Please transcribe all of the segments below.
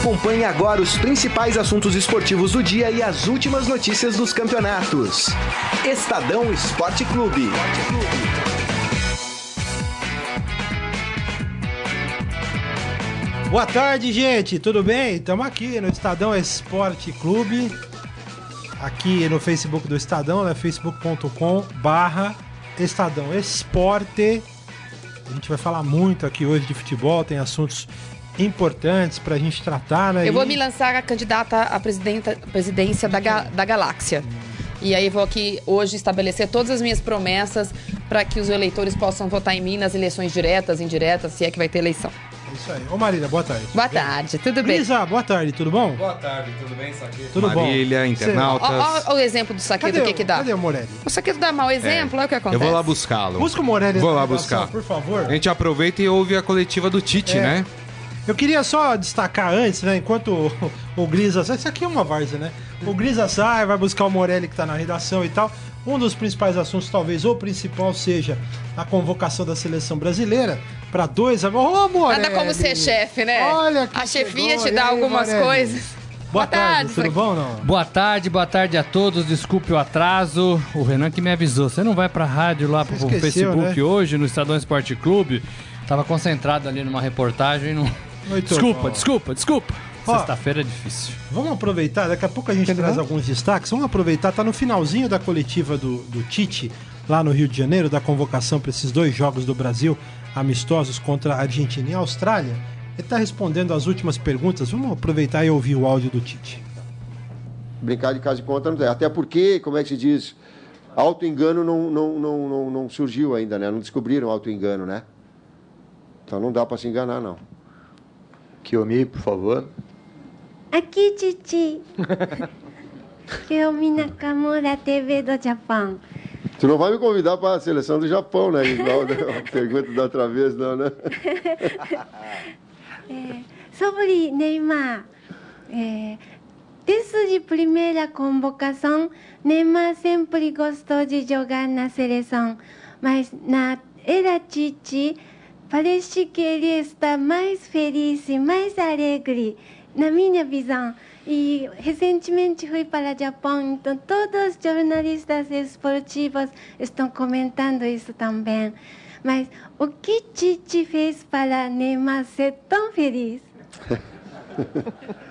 Acompanhe agora os principais assuntos esportivos do dia e as últimas notícias dos campeonatos. Estadão Esporte Clube. Boa tarde, gente. Tudo bem? Estamos aqui no Estadão Esporte Clube. Aqui no Facebook do Estadão, é facebook.com barra Estadão Esporte. A gente vai falar muito aqui hoje de futebol, tem assuntos importantes para a gente tratar, né? Eu vou me lançar a candidata à presidenta, presidência da, ga- da galáxia. E aí vou aqui hoje estabelecer todas as minhas promessas para que os eleitores possam votar em mim nas eleições diretas, indiretas, se é que vai ter eleição. É Isso aí. Ô Marília, boa tarde. Boa tarde, tudo bem? Brisa, boa tarde, tudo bom? Boa tarde, tudo bem, Saqueto? Tudo bom? Marília, Cê- internautas. Ó o exemplo do saqueto, Cadê, o que que dá? cadê o Morelli? O saqueto dá mau exemplo, olha o que acontece. Eu vou lá buscá-lo. Busca o Morelli Vou na lá buscar. por favor. A gente aproveita e ouve a coletiva do Tite, É. né? Eu queria só destacar antes, né? Enquanto o, o Grisa sai, isso aqui é uma várzea, né? O Grisa sai, vai buscar o Morelli que tá na redação e tal. Um dos principais assuntos, talvez o principal, seja a convocação da seleção brasileira para dois. Ô, Morelli! Nada como ser chefe, né? Olha que A chefia chegou, te dá aí, algumas Morelli? coisas. Boa, tarde, tudo Saqueto. bom não? Boa tarde, boa tarde a todos. Desculpe o atraso. O Renan que me avisou. Você não vai pra rádio lá pro Você esqueceu, Facebook né? hoje, no Estadão Esporte Clube? Tava concentrado ali numa reportagem e não. Muito desculpa, bom. desculpa, desculpa. Sexta-feira é difícil. Vamos aproveitar, daqui a pouco a gente traz alguns destaques. Vamos aproveitar, tá no finalzinho da coletiva do, do Tite, lá no Rio de Janeiro, da convocação para esses dois jogos do Brasil, amistosos contra a Argentina e a Austrália. Ele está respondendo as últimas perguntas. Vamos aproveitar e ouvir o áudio do Tite. brincar de casa de conta não tem. Até porque, como é que se diz, auto-engano não, não, não, não, não surgiu ainda, né? Não descobriram auto-engano, né? Então não dá para se enganar, não. Kiyomi, por favor. Aqui, Titi. Kiyomi Nakamura, TV do Japão. Tu não vai me convidar para a seleção do Japão, né? Igual a pergunta da outra vez, não, né? Sobre Neymar. É, desde primeira convocação, Neymar sempre gostou de jogar na seleção. Mas na era Tite, parece que ele está mais feliz e mais alegre, na minha visão. E recentemente fui para o Japão, então todos os jornalistas esportivos estão comentando isso também. Mas o que Tite fez para Neymar ser tão feliz?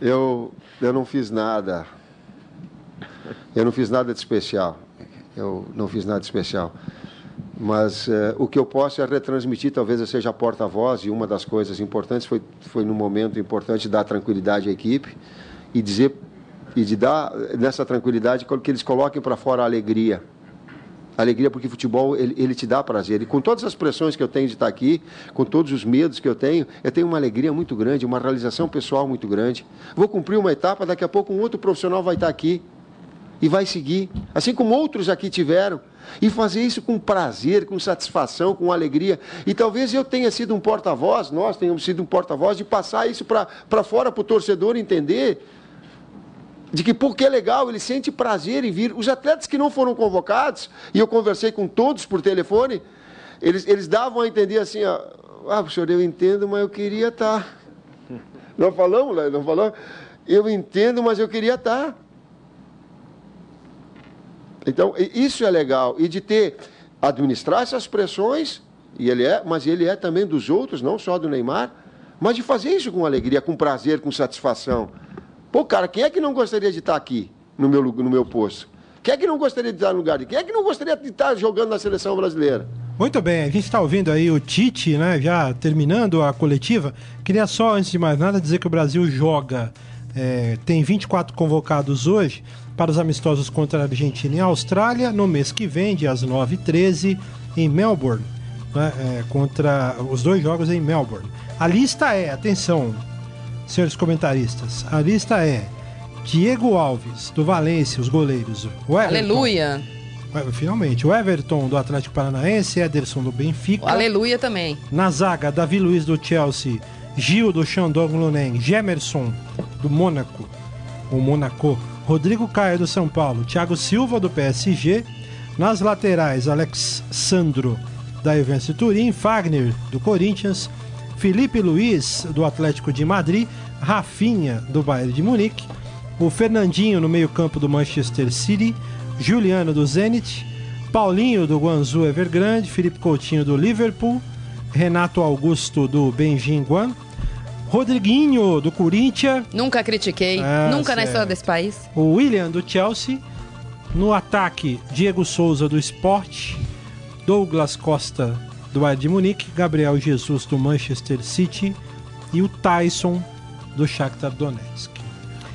Eu, eu não fiz nada. Eu não fiz nada de especial. Eu não fiz nada especial. Mas eh, o que eu posso é retransmitir, talvez eu seja a porta-voz, e uma das coisas importantes foi, foi no momento importante dar tranquilidade à equipe e dizer e de dar nessa tranquilidade que eles coloquem para fora a alegria. Alegria porque futebol ele, ele te dá prazer. E com todas as pressões que eu tenho de estar aqui, com todos os medos que eu tenho, eu tenho uma alegria muito grande, uma realização pessoal muito grande. Vou cumprir uma etapa, daqui a pouco um outro profissional vai estar aqui e vai seguir, assim como outros aqui tiveram, e fazer isso com prazer, com satisfação, com alegria. E talvez eu tenha sido um porta-voz, nós tenhamos sido um porta-voz de passar isso para fora para o torcedor entender de que porque é legal, ele sente prazer em vir. Os atletas que não foram convocados, e eu conversei com todos por telefone, eles, eles davam a entender assim, ó, ah, professor, eu entendo, mas eu queria estar. Não falamos, né? Não falamos? Eu entendo, mas eu queria estar. Então, isso é legal. E de ter, administrar essas pressões, e ele é, mas ele é também dos outros, não só do Neymar, mas de fazer isso com alegria, com prazer, com satisfação. Pô, cara, quem é que não gostaria de estar aqui, no meu, no meu posto? Quem é que não gostaria de estar no lugar de Quem é que não gostaria de estar jogando na seleção brasileira? Muito bem, a gente está ouvindo aí o Tite, né? Já terminando a coletiva. Queria só, antes de mais nada, dizer que o Brasil joga. É, tem 24 convocados hoje para os amistosos contra a Argentina e a Austrália no mês que vem, dias 9 e 13, em Melbourne. né, é, contra os dois jogos em Melbourne. A lista é, atenção, senhores comentaristas, a lista é Diego Alves, do Valência, os goleiros. o Everton, Aleluia. Ué, Finalmente, o Everton do Atlético Paranaense, Ederson do Benfica. Aleluia também. Na zaga, Davi Luiz do Chelsea, Gil do Shandong Luneng, Gemerson do Mônaco, o Monaco, Rodrigo Caio do São Paulo, Thiago Silva do PSG. Nas laterais, Alex Sandro da Juventus Turim, Fagner do Corinthians, Felipe Luiz, do Atlético de Madrid, Rafinha, do Bayern de Munique, o Fernandinho no meio-campo do Manchester City, Juliano do Zenit, Paulinho do Guangzhou Evergrande, Felipe Coutinho do Liverpool, Renato Augusto do Benjinguan, Rodriguinho do Corinthians, Nunca critiquei, Ah, nunca na sério. história desse país. o William do Chelsea, no ataque Diego Souza do Sport, Douglas Costa do Bayern de Munique, Gabriel Jesus do Manchester City e o Tyson do Shakhtar Donetsk.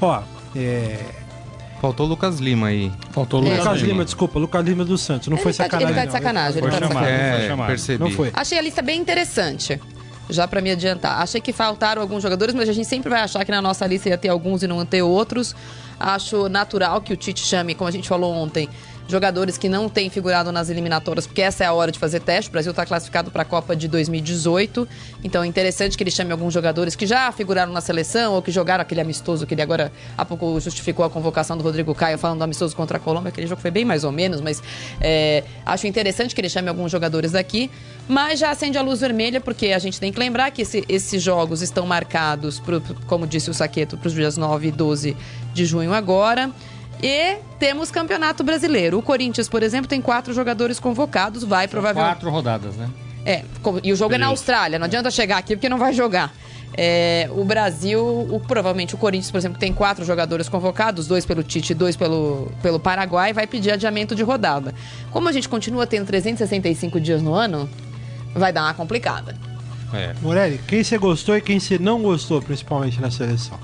Ó, é, Faltou o Lucas Lima aí. Faltou o É. Lucas Lucas Lima. Lima, desculpa, Lucas Lima do Santos, não Ele foi tá- sacanagem. ele tá de não. sacanagem, Foi ele tá de sacanagem. foi É, chamado. percebi. Não foi. Achei a lista bem interessante. Já pra me adiantar. Achei que faltaram alguns jogadores, mas a gente sempre vai achar que na nossa lista ia ter alguns e não ter outros. Acho natural que o Tite chame, como a gente falou ontem, jogadores que não têm figurado nas eliminatórias, porque essa é a hora de fazer teste. O Brasil está classificado para a Copa de 2018. Então é interessante que ele chame alguns jogadores que já figuraram na seleção ou que jogaram aquele amistoso que ele agora há pouco justificou a convocação do Rodrigo Caio falando do amistoso contra a Colômbia. Aquele jogo foi bem mais ou menos, mas é, acho interessante que ele chame alguns jogadores daqui. Mas já acende a luz vermelha, porque a gente tem que lembrar que esse- esses jogos estão marcados, pro, como disse o Saqueto, para os dias 9 e 12 de junho agora. E temos campeonato brasileiro. O Corinthians, por exemplo, tem quatro jogadores convocados, vai provavelmente. Quatro rodadas, né? É, e o jogo é na Beleza. Austrália, não adianta chegar aqui porque não vai jogar. É, o Brasil, o- provavelmente o Corinthians, por exemplo, tem quatro jogadores convocados, dois pelo Tite e dois pelo, pelo Paraguai, vai pedir adiamento de rodada. Como a gente continua tendo 365 dias no ano, vai dar uma complicada. É. Morelli, quem você gostou e quem você não gostou, principalmente na seleção?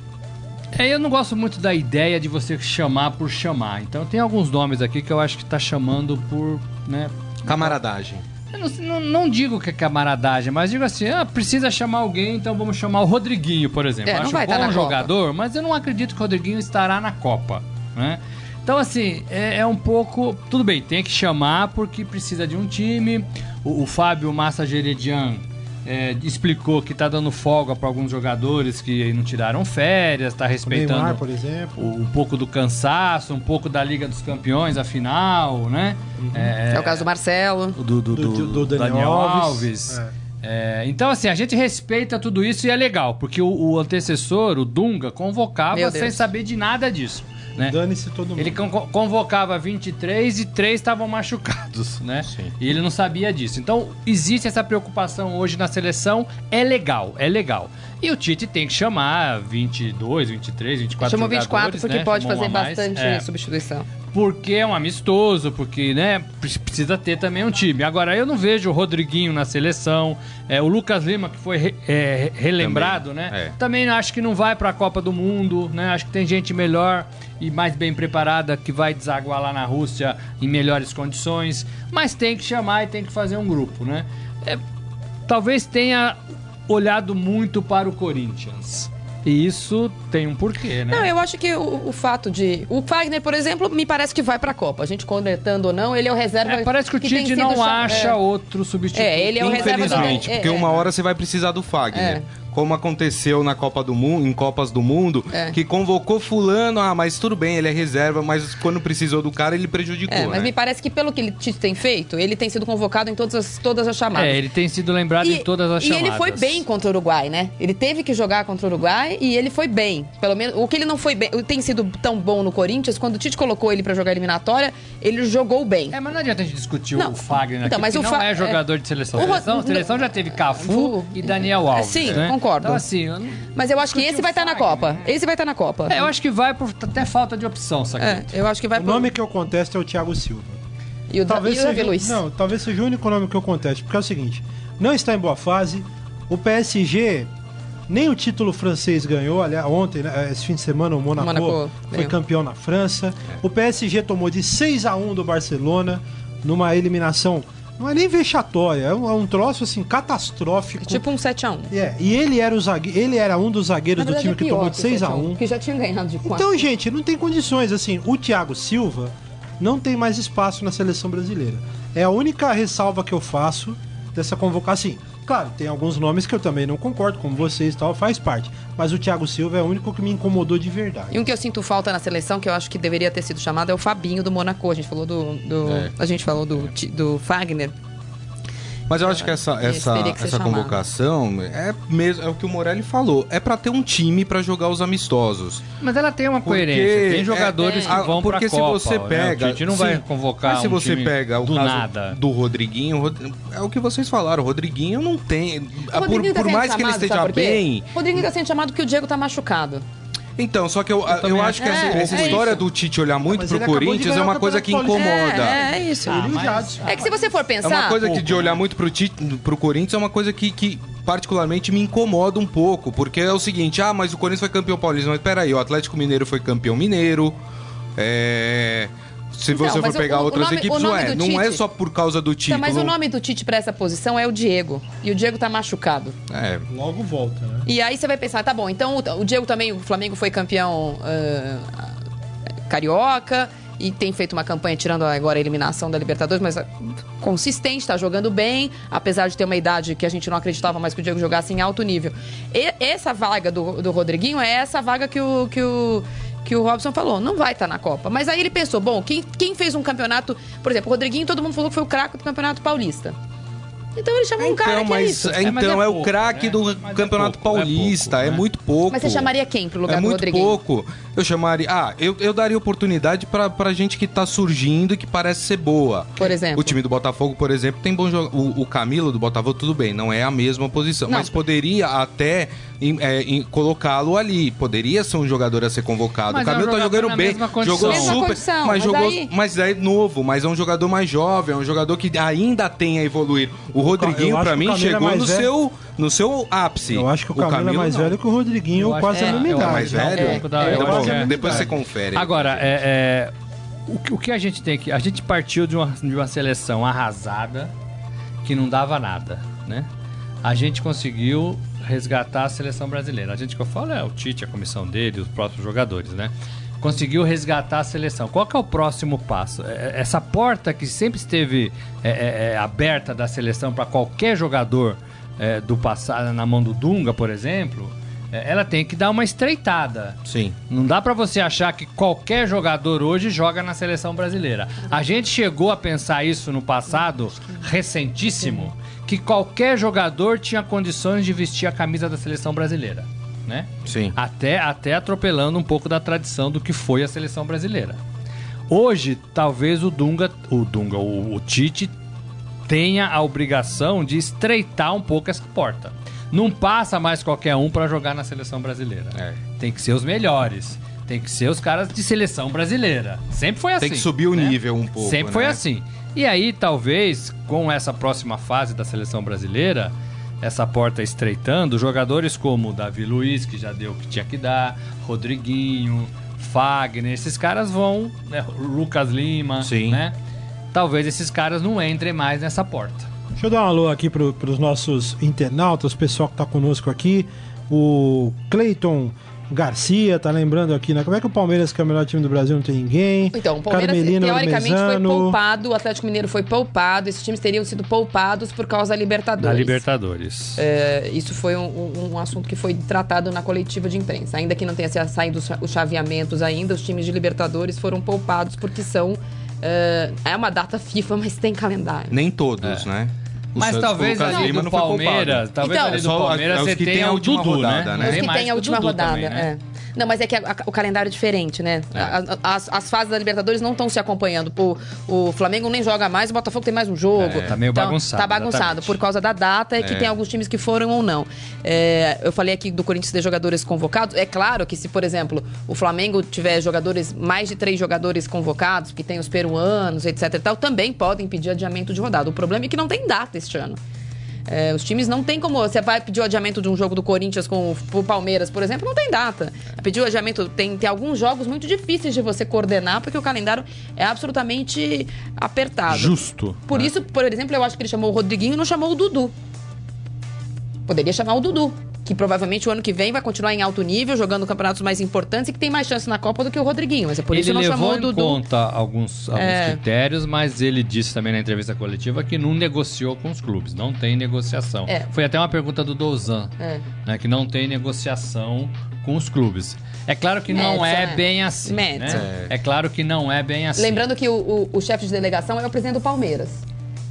É, eu não gosto muito da ideia de você chamar por chamar. Então tem alguns nomes aqui que eu acho que tá chamando por, né? Camaradagem. Eu não, não- não digo que é camaradagem, mas digo assim, ah, precisa chamar alguém, então vamos chamar o Rodriguinho, por exemplo. É, não acho vai bom na Copa. jogador, mas eu não acredito que o Rodriguinho estará na Copa, né? Então, assim, é, é um pouco. Tudo bem, tem que chamar porque precisa de um time. O, o Fábio Massa Geredian é, explicou que tá dando folga para alguns jogadores que não tiraram férias, tá O respeitando Neymar, por exemplo. o- um pouco do cansaço, um pouco da Liga dos Campeões, a final, né? É, o caso do Marcelo. do, do, Do- do- do Daniel Daniel Alves. Alves. É. É, então, assim, a gente respeita tudo isso e é legal, porque o, o antecessor, o Dunga, convocava sem saber de nada disso. Né? Dane-se todo mundo. Ele con- convocava 23 e 3 estavam machucados, né? Sim. E ele não sabia disso. Então, existe essa preocupação hoje na seleção. É legal, é legal. E o Tite tem que chamar 22, 23, 24 Chamou jogadores, 24 porque né? pode Chamou fazer bastante É substituição. Porque é um amistoso, porque, né, pre- precisa ter também um time. Agora, eu não vejo o Rodriguinho na seleção, é, o Lucas Lima, que foi re- é, relembrado, Também, né? é. Também acho que não vai pra Copa do Mundo, né? Acho que tem gente melhor e mais bem preparada que vai desaguar lá na Rússia em melhores condições, mas tem que chamar e tem que fazer um grupo, né? É, talvez tenha olhado muito para o Corinthians. E isso tem um porquê, né? Não, eu acho que o, o fato de. O Fagner, por exemplo, me parece que vai pra Copa. A gente conectando ou não, ele é o reserva. É, parece que o tem Tite não cha- acha é. outro substituto. É, ele é o reserva do Infelizmente, é, porque é. uma hora você vai precisar do Fagner. É. Como aconteceu na Copa do Mundo, em Copas do Mundo, É. que convocou fulano, ah, mas tudo bem, ele é reserva, mas quando precisou do cara, ele prejudicou, É, mas né? me parece que pelo que ele Tite tem feito, ele tem sido convocado em todas as, todas as chamadas. É, ele tem sido lembrado em todas as e chamadas. ele foi bem contra o Uruguai, né? Ele teve que jogar contra o Uruguai e ele foi bem. Pelo menos o que ele não foi bem, tem sido tão bom no Corinthians, quando o Tite colocou ele pra jogar eliminatória, ele jogou bem. É, mas não adianta a gente discutir Não. o Fagner aqui, Então, mas o não Fa- é jogador de seleção. O Ro- Seleção, seleção já teve Cafu Fu- e Daniel Alves. Sim, né? concordo. Então, assim, eu, não- Mas eu acho que esse o vai estar na Fagner, Copa. Esse vai estar na Copa. é, eu acho que vai por até falta de opção, sabe? É, eu acho que vai O pro- nome que eu contesto é o Thiago Silva. E o, Talvez e o Davi seja, Luiz. não, talvez seja o único nome que eu contesto, porque é o seguinte, não está em boa fase, o PSG nem o título francês ganhou, aliás, ontem, né, esse fim de semana o Monaco, Monaco foi ganhou. campeão na França. O PSG tomou de 6 a 1 do Barcelona numa eliminação, não é nem vexatória, é um, é um troço assim catastrófico. Tipo um 7x1. É, e ele era o zague... ele era um dos zagueiros do time que tomou de 6 a 1. Que já tinha ganhado de 4. Então, gente, não tem condições. Assim, o Thiago Silva não tem mais espaço na seleção brasileira. É a única ressalva que eu faço dessa convocação. Assim, claro, tem alguns nomes que eu também não concordo, como vocês e tal, faz parte. Mas o Thiago Silva é o único que me incomodou de verdade. E um que eu sinto falta na seleção, que eu acho que deveria ter sido chamado, é o Fabinho do Monaco. A gente falou do. do- É. A gente falou do, Ti- do Fagner. Mas eu acho que essa, essa, que essa chamado. convocação é mesmo é o que o Morelli falou. É pra ter um time pra jogar os amistosos. Mas ela tem uma Porque coerência. Tem é- jogadores é- que vão porque pra se Copa. você né? pega, O Tite não vai sim. convocar Mas se um você time pega o do caso nada. do Rodriguinho, é o que vocês falaram. O Rodriguinho não tem. O Por, Rodriguinho tá por mais que ele chamado, esteja bem. O Rodriguinho tá sendo chamado porque o Diego tá machucado. Então, só que eu, eu, também acho que essa, é essa isso. história do Tite olhar muito pro Corinthians é uma coisa que incomoda. É, é isso. Ah, mas-. É que se você for É pensar. uma coisa que de olhar muito pro, Tite, pro Corinthians é uma coisa que, que particularmente me incomoda um pouco, porque é o seguinte, ah, mas o Corinthians foi campeão paulista, mas peraí, o Atlético Mineiro foi campeão mineiro, é... Se Então, você for pegar o outras nome- equipes, o não nome é, do não é Tite- só por causa do Então, título. mas o nome do Tite pra essa posição é o Diego. E o Diego tá machucado. É, Logo volta, né? E aí você vai pensar, tá bom, então o, o Diego também, o Flamengo foi campeão ah, carioca e tem feito uma campanha tirando agora a eliminação da Libertadores, mas consistente, tá jogando bem, apesar de ter uma idade que a gente não acreditava mais que o Diego jogasse em alto nível. E essa vaga do, do Rodriguinho é essa vaga que o. Que o que o Robson falou, não vai estar na Copa. Mas aí ele pensou, bom, quem, quem fez um campeonato... Por exemplo, o Rodriguinho, todo mundo falou que foi o craque do Campeonato Paulista. Então ele chamou um cara então, que é mas, isso. é, É, mas então é é, o pouco, craque né? do Mas é Campeonato pouco, é Paulista, pouco, é, né? muito pouco. Mas você chamaria quem pro lugar É do muito Rodriguinho? pouco. Eu chamaria. Ah, eu, eu daria oportunidade pra, pra gente que tá surgindo e que parece ser boa. Por exemplo. O time do Botafogo, por exemplo, tem bom jogo. O, o Camilo do Botafogo, tudo bem, não é a mesma posição. Não. Mas poderia até é, colocá-lo ali. Poderia ser um jogador a ser convocado. Mas o Camilo é um tá jogando bem. Jogou Mesma super. condição, mas, mas jogou. aí- Mas é novo, mas é um jogador mais jovem, é um jogador que ainda tem a evoluir. O Rodriguinho, o mim, é chegou mais no seu, no seu ápice. Eu acho que o Camilo, é mais não. velho que o Rodriguinho, Eu quase que a é, mesma idade. mais é um velho? É, é. depois você confere. Agora, é, é, o, que- o que a gente tem que. A gente partiu de uma, de uma seleção arrasada que não dava nada, né? A gente conseguiu resgatar a seleção brasileira. A gente que eu falo é o Tite, a comissão dele, os próprios jogadores, né? Conseguiu resgatar a seleção. Qual que é o próximo passo? É- é- Essa porta que sempre esteve é, é, é, aberta da seleção para qualquer jogador é, do passado, na mão do Dunga, por exemplo, ela tem que dar uma estreitada. Sim. Não dá pra você achar que qualquer jogador hoje joga na seleção brasileira. A gente chegou a pensar isso no passado, recentíssimo, que qualquer jogador tinha condições de vestir a camisa da seleção brasileira, né? Sim. Até, até atropelando um pouco da tradição do que foi a seleção brasileira. Hoje, talvez o Dunga, o Dunga, o, o Tite tenha a obrigação de estreitar um pouco essa porta. Não passa mais qualquer um pra jogar na seleção brasileira. É. Tem que ser os melhores. Tem que ser os caras de seleção brasileira. Sempre foi assim. Tem que subir o né? nível um pouco. Sempre foi né? assim. E aí, talvez, com essa próxima fase da seleção brasileira, essa porta estreitando, jogadores como Davi Luiz, que já deu o que tinha que dar, Rodriguinho, Fagner, esses caras vão, né, Lucas Lima, Sim. né? Talvez esses caras não entrem mais nessa porta. Deixa eu dar um alô aqui para os nossos internautas, o pessoal que tá conosco aqui. O Cleiton Garcia tá lembrando aqui, né? Como é que o Palmeiras, que é o melhor time do Brasil, não tem ninguém? Então, o Palmeiras, Carmelino teoricamente, foi Ormezano. poupado, o Atlético Mineiro foi poupado, esses times teriam sido poupados por causa da Libertadores. Da Libertadores. É, isso foi um, um- assunto que foi tratado na coletiva de imprensa. Ainda que não tenha sa- saído os cha- os chaveamentos ainda, os times de Libertadores foram poupados porque são. é, é uma data FIFA, mas tem calendário. Nem todos, né? Mas talvez o Lucas ali do foi Palmeiras, talvez Então, ali do Palmeiras os você que tem tenha a o última Dudu, rodada, né? né? Os que tem a o última rodada. né? é. Não, mas é que a- a- o calendário é diferente, né? É. A- As, as fases da Libertadores não estão se acompanhando. O, o Flamengo nem joga mais, o Botafogo tem mais um jogo. É, tá meio bagunçado, Tá bagunçado exatamente. por causa da data e que É. tem alguns times que foram ou não. É, eu falei aqui do Corinthians ter jogadores convocados. É claro que se, por exemplo, o Flamengo tiver jogadores, mais de três jogadores convocados, que tem os peruanos, etc e tal, também podem pedir adiamento de rodada. O problema é que não tem data este ano. É, os times não tem como. Você vai pedir o adiamento de um jogo do Corinthians com o Palmeiras, por exemplo, não tem data. Pedir o adiamento. Tem, tem alguns jogos muito difíceis de você coordenar, porque o calendário é absolutamente apertado. Justo. Por né? isso, por exemplo, eu acho que ele chamou o Rodriguinho e não chamou o Dudu. Poderia chamar o Dudu. Que provavelmente o ano que vem vai continuar em alto nível, jogando campeonatos mais importantes e que tem mais chance na Copa do que o Rodriguinho. Mas é por isso ele que não levou chamou em Dudu. conta alguns, alguns É. critérios, mas ele disse também na entrevista coletiva que não negociou com os clubes, não tem negociação. É. Foi até uma pergunta do Dozan, É. né, que não tem negociação com os clubes. É claro que não é é. bem assim. Né? É. claro que não é bem assim. Lembrando que o, o- o chefe de delegação é o presidente do Palmeiras.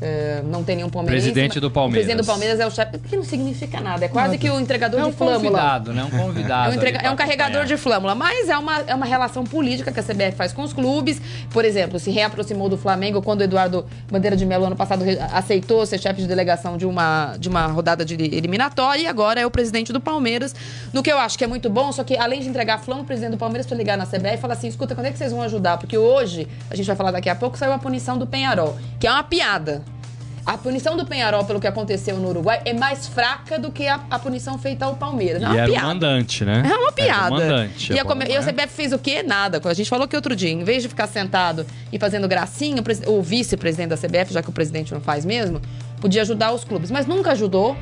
É, não tem nenhum palmeirense. Presidente do Palmeiras. O presidente do Palmeiras é o chefe, que não significa nada. É quase que o entregador É um de flâmula. convidado, né? Um convidado. É um, entrega- é um carregador acompanhar. de flâmula, mas é uma, é uma relação política que a CBF faz com os clubes. Por exemplo, se reaproximou do Flamengo quando o Eduardo Bandeira de Melo, ano passado, aceitou ser chefe de delegação de uma, de uma rodada de eliminatória e agora é o presidente do Palmeiras. No que eu acho que é muito bom, só que além de entregar flâmula, o presidente do Palmeiras precisa ligar na CBF e falar assim: escuta, quando é que vocês vão ajudar? Porque hoje, a gente vai falar daqui a pouco, saiu a punição do Penharol, que é uma piada. A punição do Penharol, pelo que aconteceu no Uruguai, é mais fraca do que a, a punição feita ao Palmeiras. É E uma era o piada. mandante, né? É uma piada. Era o mandante. E a, é e a né? CBF fez o quê? Nada. A gente falou que outro dia, em vez de ficar sentado e fazendo gracinha, o, o vice-presidente da CBF, já que o presidente não faz mesmo, podia ajudar os clubes. Mas nunca ajudou.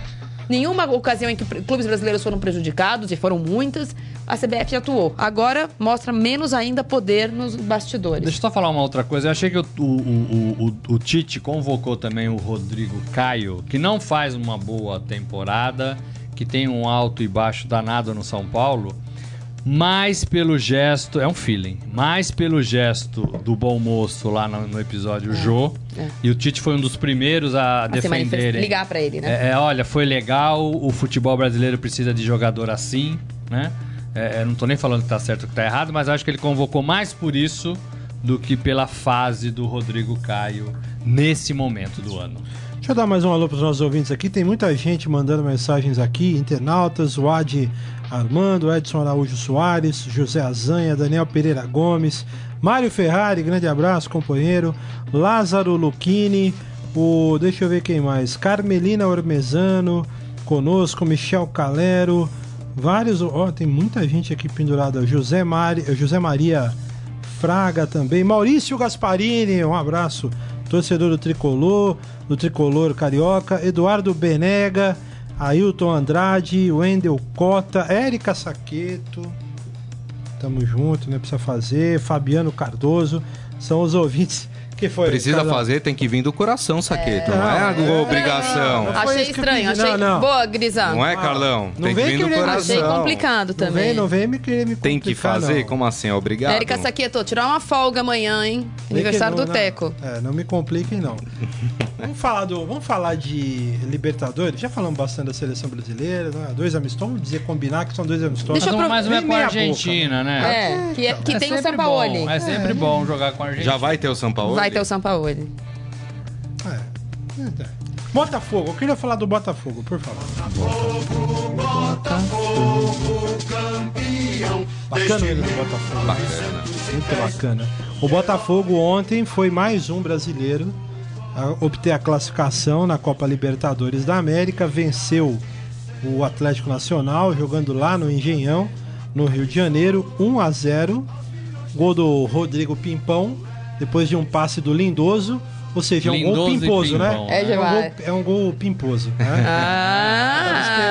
Nenhuma ocasião em que clubes brasileiros foram prejudicados, e foram muitas, a CBF atuou. Agora mostra menos ainda poder nos bastidores. Deixa eu só falar uma outra coisa. Eu achei que o, o, o- o Tite convocou também o Rodrigo Caio, que não faz uma boa temporada, que tem um alto e baixo danado no São Paulo, mais pelo gesto, é um feeling, mais pelo gesto do bom moço lá no, no episódio Jô. é. E o Tite foi um dos primeiros a, A defenderem. ligar pra ele, né? É, é, olha, foi legal, o futebol brasileiro precisa de jogador assim, né? É, é, não tô nem falando que tá certo ou que tá errado, mas acho que ele convocou mais por isso do que pela fase do Rodrigo Caio nesse momento do ano. Deixa eu dar mais um alô para os nossos ouvintes aqui. Tem muita gente mandando mensagens aqui, internautas, o Ad Armando, Edson Araújo Soares, José Azanha, Daniel Pereira Gomes, Mário Ferrari, grande abraço, companheiro, Lázaro Lucchini, o, deixa eu ver quem mais, Carmelina Ormezano, conosco, Michel Calero, vários, ó, tem muita gente aqui pendurada, José, Mari, José Maria Fraga também. Maurício Gasparini, um abraço. Torcedor do Tricolor, do Tricolor Carioca. Eduardo Benega, Ailton Andrade, Wendel Cota, Érica Saqueto. Tamo junto, né? Precisa fazer. Fabiano Cardoso. São os ouvintes que foi. Precisa Carlão? fazer, tem que vir do coração, Saqueto. Não é Não, a é. obrigação. Foi Achei isso que eu estranho, achei. Não, não. Boa, Grisão. Não é, Carlão? Não Tem que vem vir do coração. Achei complicado Não também. vem, não vem me querer me Tem que complicar, fazer? não. Como assim? É Obrigado? Érica Saqueto, tirar uma folga amanhã, hein? Vem Aniversário do não, Teco. Não, é, não me compliquem, não. vamos, falar do, vamos falar de Libertadores? Já falamos bastante da seleção brasileira, né? dois amistosos. Vamos dizer, combinar que são dois amistosos. Deixa eu Mas pro- mais uma é com a meia boca, Argentina, né? É, que, é- que É tem o Sampaoli. bom, É sempre bom jogar com a Argentina. Já vai ter o São Paulo? Vai ter o Sampaoli. É. É. Botafogo, eu queria falar do Botafogo, por favor. Bacana ele do Botafogo. Bacana. Muito bacana. O Botafogo ontem foi mais um brasileiro a obter a classificação na Copa Libertadores da América, venceu o Atlético Nacional jogando lá no Engenhão, no Rio de Janeiro, 1 a 0. Gol do Rodrigo Pimpão, depois de um passe do Lindoso, ou seja, é um gol Lindoso e pimposo, né? É, É um gol, é um gol pimposo. Né? Ah!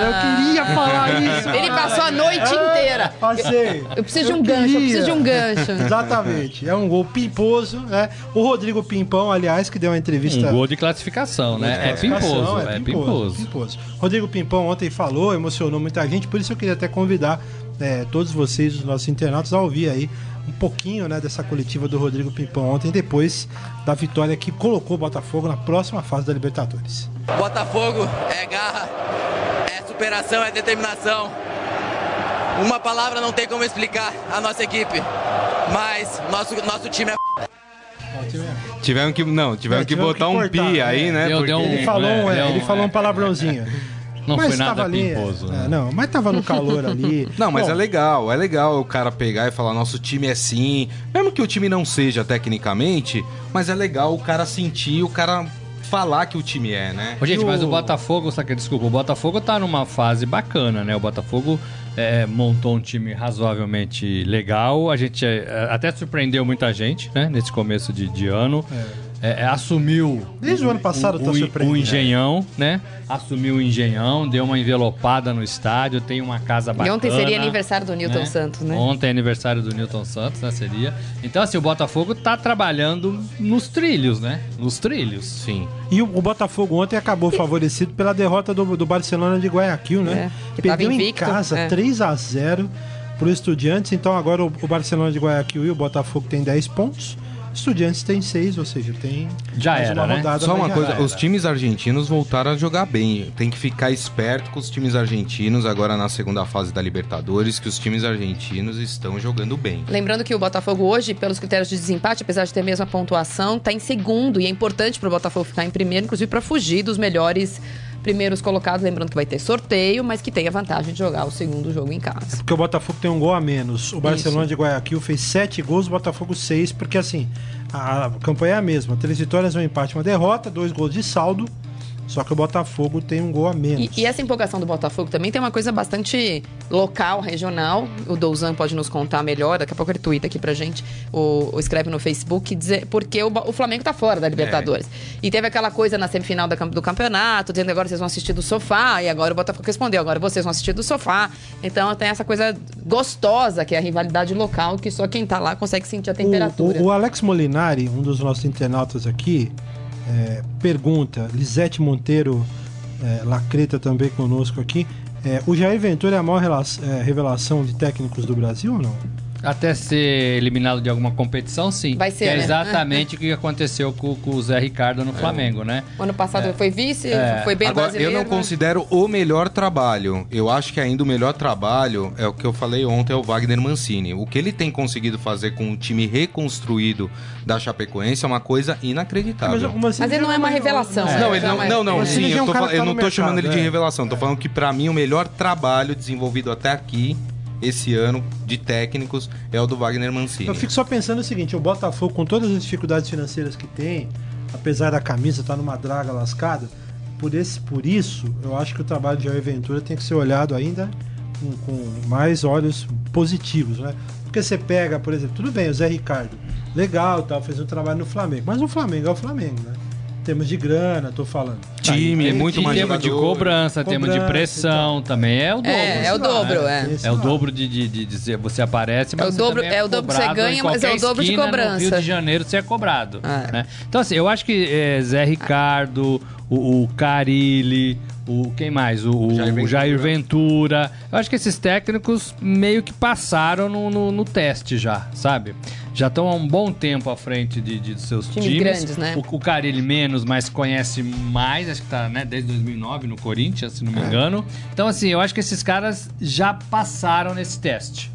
Eu queria falar isso. Ele passou a noite inteira. Passei. Eu preciso de um gancho, eu preciso de um gancho. Exatamente. É um gol pimposo, né? O Rodrigo Pimpão, aliás, que deu uma entrevista. Um gol de classificação, né? É pimposo, é pimposo. pimposo. Rodrigo Pimpão ontem falou, emocionou muita gente, por isso eu queria até convidar é, todos vocês, os nossos internautas, a ouvir aí um pouquinho né, dessa coletiva do Rodrigo Pimpão ontem, depois da vitória que colocou o Botafogo na próxima fase da Libertadores. Botafogo é garra, é superação, é determinação. Uma palavra não tem como explicar a nossa equipe, mas nosso, nosso time é. Tivemos que, não, tivemos É, que tivemos botar que um cortar, pi aí, é. né? Deu- porque... deu um- Ele falou, é, é, é um- ele falou um é. palavrãozinho. Não Mas foi nada tava ali, pimposo, é, né? não, mas tava no calor ali. Não, mas Bom, é legal, é legal o cara pegar e falar, nosso time é assim. Mesmo que o time não seja tecnicamente, mas é legal o cara sentir, o cara falar que o time é, né? Ô, gente, E mas o- o Botafogo, só que desculpa, o Botafogo tá numa fase bacana, né? O Botafogo é, montou um time razoavelmente legal. A gente é, até surpreendeu muita gente, né? Nesse começo de, de ano. É, é, assumiu. Desde o ano passado tá o, surpreendendo. o Engenhão, né? Assumiu o Engenhão, deu uma envelopada no estádio, tem uma casa E bacana. ontem seria aniversário do Newton Santos, né? Ontem é aniversário do Newton Santos, né? Seria. Então, assim, o Botafogo tá trabalhando nos trilhos, né? Nos trilhos. Sim. E o, o Botafogo ontem acabou favorecido pela derrota do, do Barcelona de Guayaquil, né? É, Perdeu em casa é. 3 a 0 pro Estudiantes. Então agora o, o Barcelona de Guayaquil e o Botafogo tem 10 pontos. Estudiantes tem seis, ou seja, tem Já mais era, uma né? Só uma coisa, era. os times argentinos voltaram a jogar bem. Tem que ficar esperto com os times argentinos agora na segunda fase da Libertadores, que os times argentinos estão jogando bem. Lembrando que o Botafogo hoje, pelos critérios de desempate, apesar de ter a mesma pontuação, está em segundo e é importante para o Botafogo ficar em primeiro, inclusive para fugir dos melhores primeiros colocados. Lembrando que vai ter sorteio, mas que tem a vantagem de jogar o segundo jogo em casa. Porque o Botafogo tem um gol a menos. O Barcelona de Guayaquil fez sete gols, o Botafogo seis, porque assim, a, a campanha é a mesma. Três vitórias, um empate, uma derrota, dois gols de saldo. Só que o Botafogo tem um gol a menos. E, e essa empolgação do Botafogo também tem uma coisa bastante local, regional. O Douzan pode nos contar melhor, daqui a pouco ele twitta aqui pra gente, ou, ou escreve no Facebook, dizer, porque o, o Flamengo tá fora da Libertadores. E teve aquela coisa na semifinal da do campeonato, dizendo agora vocês vão assistir do sofá, e agora o Botafogo respondeu, agora vocês vão assistir do sofá. Então tem essa coisa gostosa, que é a rivalidade local, que só quem tá lá consegue sentir a temperatura. O, o- o Alex Molinari, um dos nossos internautas aqui, é, pergunta, Lisete Monteiro é, Lacreta também conosco aqui, é, o Jair Ventura é a maior é, revelação de técnicos do Brasil ou não? Até ser eliminado de alguma competição, sim. Vai ser, Que é né? exatamente o que aconteceu com, com o Zé Ricardo no Flamengo, né? O ano passado foi vice, É. foi bem Agora, brasileiro. eu não né? considero o melhor trabalho. Eu acho que ainda o melhor trabalho é o que eu falei ontem, é o Wagner Mancini. O que ele tem conseguido fazer com o time reconstruído da Chapecoense é uma coisa inacreditável. o Mancini Mas ele não é uma revelação. É. né? Não, ele não, é uma- não, não, Mas sim, é um eu, tô eu não tô chamando ele de é. revelação, tô falando que pra mim o melhor trabalho desenvolvido até aqui, esse ano, de técnicos, é o do Wagner Mancini. Eu fico só pensando o seguinte, o Botafogo, com todas as dificuldades financeiras que tem, apesar da camisa estar numa draga lascada, por, esse, por isso, eu acho que o trabalho de Jair Ventura tem que ser olhado ainda com, com mais olhos positivos, né? Porque você pega, por exemplo, tudo bem, o Zé Ricardo, legal, tal, fez um trabalho no Flamengo, mas o Flamengo é o Flamengo, né? Em termos de grana, tô falando. Time, Aí, muito mais termos de jogador. cobrança, termos de Cobrança, pressão também é o dobro. É, é o dobro, é. Esse É o dobro de, de, de dizer você aparece, mas É o você dobro- também é o dobro que você ganha, mas é o dobro de cobrança. No Rio de Janeiro você é cobrado. É. né? Então, assim, eu acho que é, Zé Ricardo, o, o Carilli, o quem mais? O, o Jair o Jair, Ventura. Ventura. Eu acho que esses técnicos meio que passaram no, no, no teste já, sabe? Já estão há um bom tempo à frente de, de seus Times times. grandes, né? O, o Carilli menos, mas conhece mais, acho que tá né, desde 2009 no Corinthians, se não É. me engano. Então, assim, eu acho que esses caras já passaram nesse teste.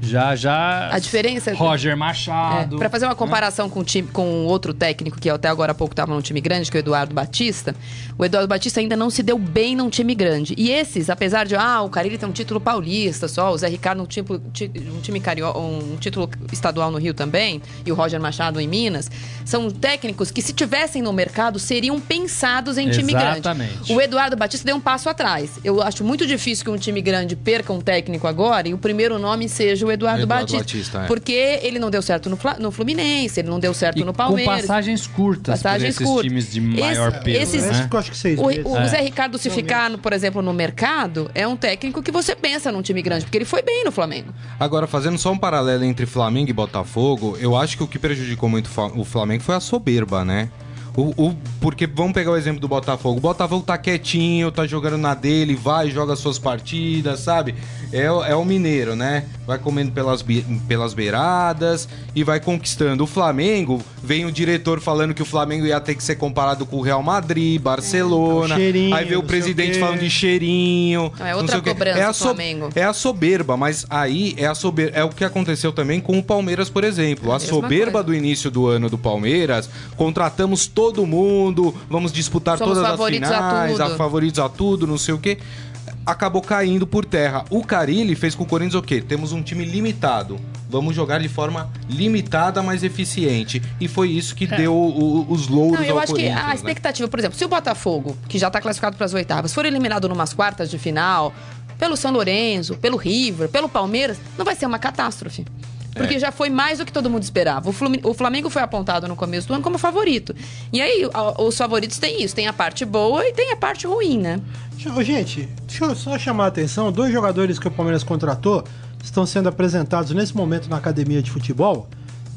Já, já. A diferença- Roger É, Machado. para fazer uma comparação com, o time, com outro técnico que até agora há pouco estava num time grande, que é o Eduardo Batista, o Eduardo Batista ainda não se deu bem num time grande. E esses, apesar de, ah, o Carilli tem um título paulista só, o Zé Ricardo um, tipo, ti- um time carioca, um título estadual no Rio também, e o Roger Machado em Minas, são técnicos que se tivessem no mercado seriam pensados em time grande. Exatamente. O Eduardo Batista deu um passo atrás. Eu acho muito difícil que um time grande perca um técnico agora e o primeiro nome seja o Eduardo, Eduardo Batista. Batista, é. Porque ele não deu certo no, no Fluminense, ele não deu certo E no com Palmeiras. passagens curtas Passagens esses curtas. times de maior Esse- peso. esses- né? Eu acho que seis O, o É. Zé Ricardo, se ficar, no- por exemplo, no mercado, é um técnico que você pensa num time grande, porque ele foi bem no Flamengo. Agora, fazendo só um paralelo entre Flamengo e Botafogo, eu acho que o que prejudicou muito o Flamengo foi a soberba, né? O, o- porque vamos pegar o exemplo do Botafogo. O Botafogo tá quietinho, tá jogando na dele, vai, joga suas partidas, sabe? É, o- é o mineiro, né? Vai comendo pelas, pelas beiradas e vai conquistando. O Flamengo, vem o diretor falando que o Flamengo ia ter que ser comparado com o Real Madrid, Barcelona. O cheirinho, aí vem o o presidente quê. falando de cheirinho. Não, é outra o cobrança É a do Flamengo. é a soberba, mas aí é a soberba. É o que aconteceu também com o Palmeiras, por exemplo. A mesma soberba coisa. do início do ano do Palmeiras, contratamos todo mundo, vamos disputar Somos todas as a finais, tudo. a favoritos a tudo, não sei o quê. Acabou caindo por terra. O Carilli fez com o Corinthians o quê? Temos um time limitado. Vamos jogar de forma limitada, mas eficiente. E foi isso que deu o- o- os louros Não, eu ao acho que Corinthians. a né? expectativa, por exemplo, se o Botafogo, que já está classificado para as oitavas, for eliminado numas quartas de final, pelo São Lourenço, pelo River, pelo Palmeiras, não vai ser uma catástrofe. Porque É. já foi mais do que todo mundo esperava. O Flamengo foi apontado no começo do ano como favorito. E aí, os favoritos têm isso. Tem a parte boa e tem a parte ruim, né? Gente, deixa eu só chamar a atenção. Dois jogadores que o Palmeiras contratou estão sendo apresentados nesse momento na academia de futebol.